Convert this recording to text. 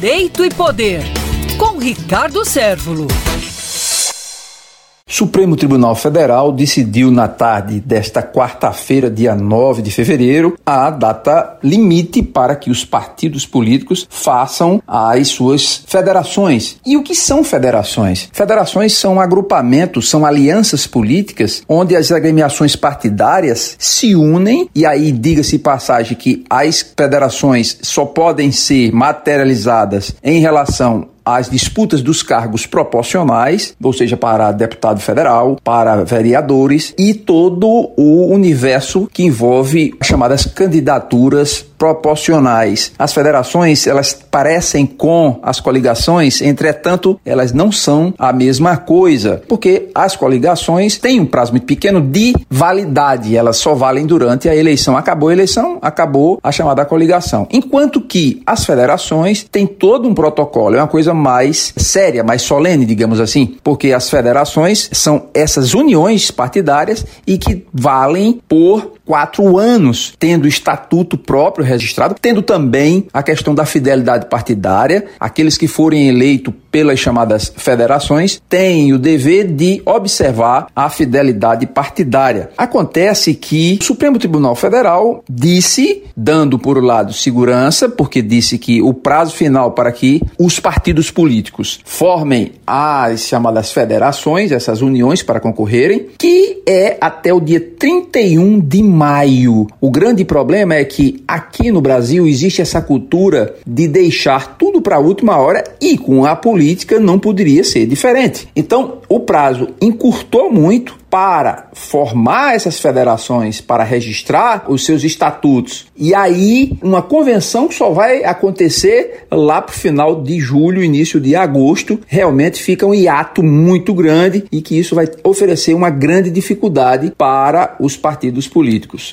Direito e Poder, com Ricardo Sérvulo. Supremo Tribunal Federal decidiu na tarde desta quarta-feira, dia 9 de fevereiro, a data limite para que os partidos políticos façam as suas federações. E o que são federações? Federações são agrupamentos, são alianças políticas onde as agremiações partidárias se unem e aí diga-se passagem que as federações só podem ser materializadas em relação as disputas dos cargos proporcionais, ou seja, para deputado federal, para vereadores e todo o universo que envolve chamadas candidaturas proporcionais. As federações, elas parecem com as coligações, entretanto, elas não são a mesma coisa, porque as coligações têm um prazo muito pequeno de validade, elas só valem durante a eleição. Acabou a eleição, acabou a chamada coligação. Enquanto que as federações têm todo um protocolo, é uma coisa mais séria, mais solene, digamos assim, porque as federações são essas uniões partidárias e que valem por quatro anos, tendo estatuto próprio registrado, tendo também a questão da fidelidade partidária. Aqueles que forem eleitos pelas chamadas federações têm o dever de observar a fidelidade partidária. Acontece que o Supremo Tribunal Federal disse, dando por um lado segurança, porque disse que o prazo final para que os partidos políticos formem as chamadas federações, essas uniões para concorrerem, que é até o dia 31 de maio. O grande problema é que aqui no Brasil existe essa cultura de deixar tudo para a última hora e com a política não poderia ser diferente. Então, o prazo encurtou muito para formar essas federações, para registrar os seus estatutos. E aí, uma convenção que só vai acontecer lá para o final de julho, início de agosto, realmente fica um hiato muito grande e que isso vai oferecer uma grande dificuldade para os partidos políticos.